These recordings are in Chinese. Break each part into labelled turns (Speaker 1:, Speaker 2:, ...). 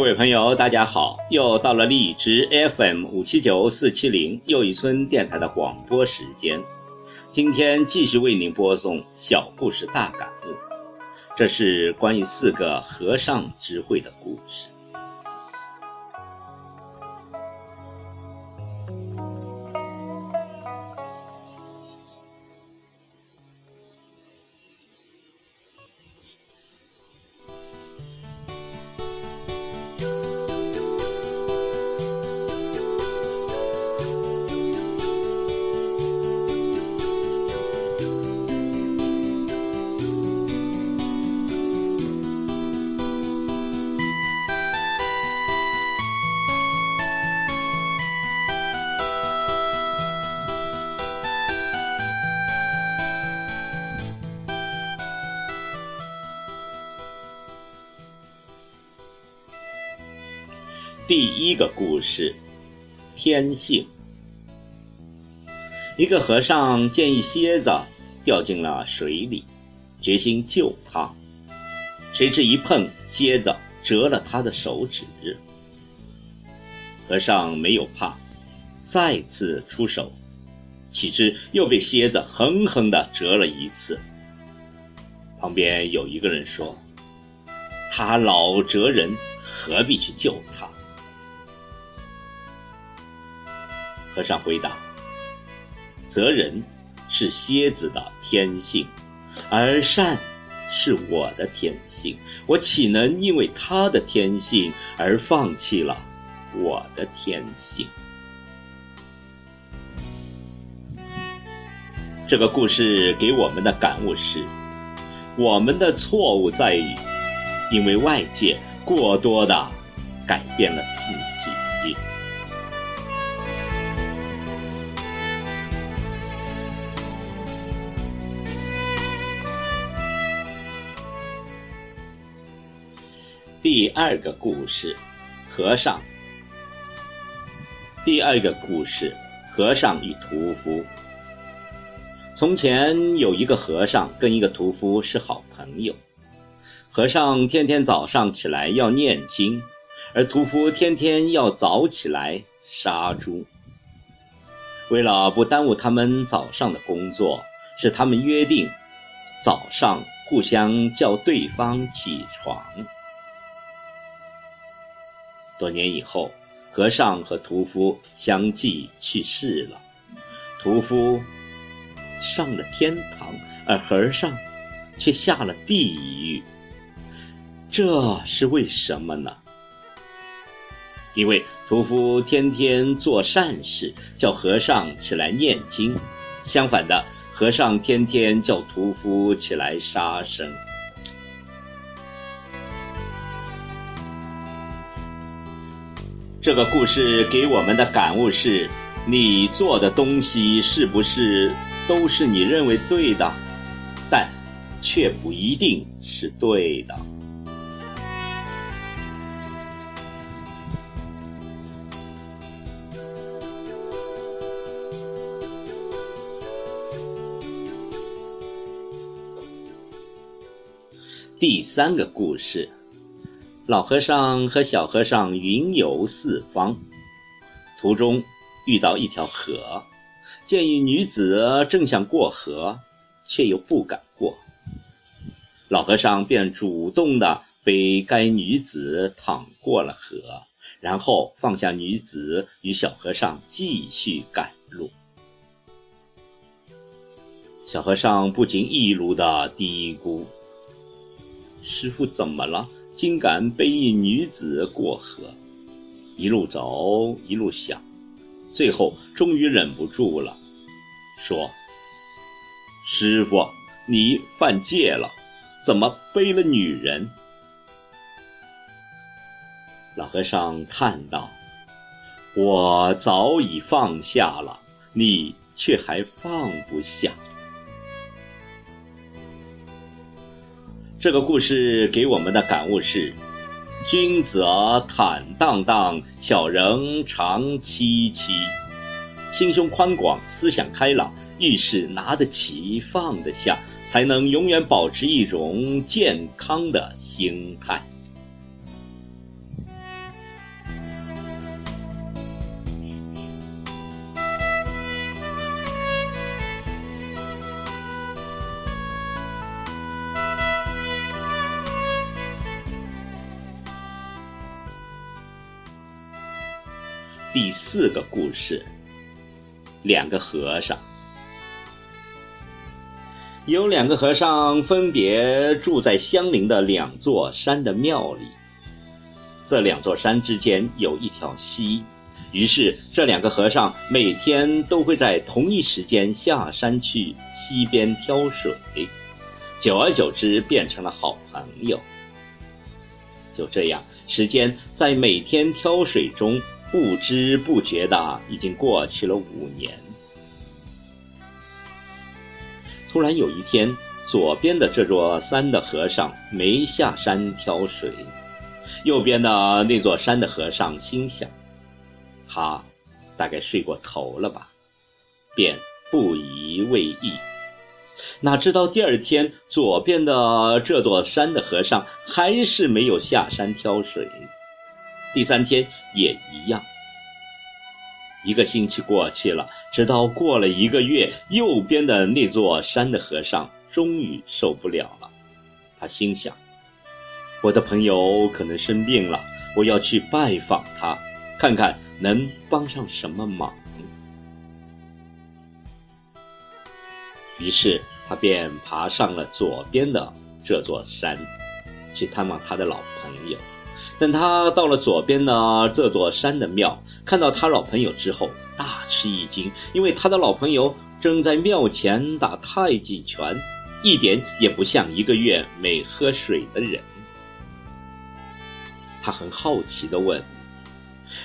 Speaker 1: 各位朋友，大家好！又到了荔枝 FM 五七九四七零又一村电台的广播时间。今天继续为您播送小故事大感悟，这是关于四个和尚智慧的故事。第一个故事，天性。一个和尚见一蝎子掉进了水里，决心救它。谁知一碰，蝎子折了他的手指。和尚没有怕，再次出手，岂知又被蝎子狠狠地折了一次。旁边有一个人说：“他老折人，何必去救他？”和尚回答：“责人是蝎子的天性，而善是我的天性。我岂能因为他的天性而放弃了我的天性？”这个故事给我们的感悟是：我们的错误在于，因为外界过多的改变了自己。第二个故事，和尚。第二个故事，和尚与屠夫。从前有一个和尚跟一个屠夫是好朋友，和尚天天早上起来要念经，而屠夫天天要早起来杀猪。为了不耽误他们早上的工作，是他们约定早上互相叫对方起床。多年以后，和尚和屠夫相继去世了。屠夫上了天堂，而和尚却下了地狱。这是为什么呢？因为屠夫天天做善事，叫和尚起来念经；相反的，和尚天天叫屠夫起来杀生。这个故事给我们的感悟是：你做的东西是不是都是你认为对的，但却不一定是对的。第三个故事。老和尚和小和尚云游四方，途中遇到一条河，见一女子正想过河，却又不敢过。老和尚便主动的背该女子淌过了河，然后放下女子，与小和尚继续赶路。小和尚不禁一路的嘀咕：“师傅怎么了？”竟敢背一女子过河，一路走一路想，最后终于忍不住了，说：“师傅，你犯戒了，怎么背了女人？”老和尚叹道：“我早已放下了，你却还放不下。”这个故事给我们的感悟是：君子坦荡荡，小人长戚戚。心胸宽广，思想开朗，遇事拿得起，放得下，才能永远保持一种健康的心态。第四个故事，两个和尚。有两个和尚分别住在相邻的两座山的庙里。这两座山之间有一条溪，于是这两个和尚每天都会在同一时间下山去溪边挑水，久而久之变成了好朋友。就这样，时间在每天挑水中。不知不觉的，已经过去了五年。突然有一天，左边的这座山的和尚没下山挑水，右边的那座山的和尚心想：他大概睡过头了吧，便不以为意。哪知道第二天，左边的这座山的和尚还是没有下山挑水。第三天也一样。一个星期过去了，直到过了一个月，右边的那座山的和尚终于受不了了。他心想：“我的朋友可能生病了，我要去拜访他，看看能帮上什么忙。”于是他便爬上了左边的这座山，去探望他的老朋友。等他到了左边的这座山的庙，看到他老朋友之后，大吃一惊，因为他的老朋友正在庙前打太极拳，一点也不像一个月没喝水的人。他很好奇地问：“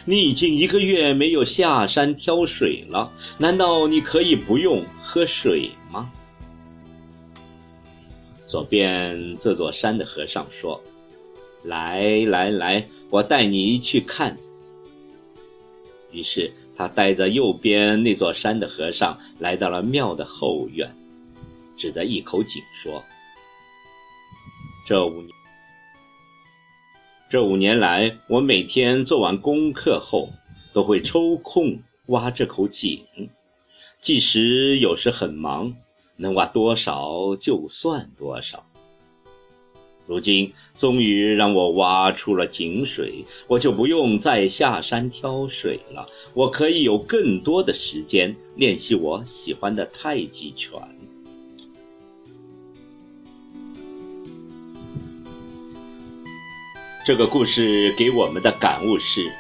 Speaker 1: 你已经一个月没有下山挑水了，难道你可以不用喝水吗？”左边这座山的和尚说。来来来，我带你去看。于是他带着右边那座山的和尚来到了庙的后院，指着一口井说：“这五年，这五年来，我每天做完功课后，都会抽空挖这口井。即使有时很忙，能挖多少就算多少。”如今终于让我挖出了井水，我就不用再下山挑水了。我可以有更多的时间练习我喜欢的太极拳。这个故事给我们的感悟是：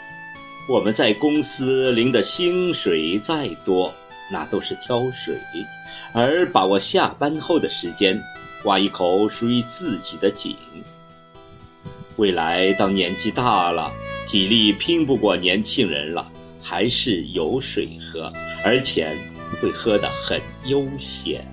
Speaker 1: 我们在公司领的薪水再多，那都是挑水，而把握下班后的时间。挖一口属于自己的井。未来当年纪大了，体力拼不过年轻人了，还是有水喝，而且会喝得很悠闲。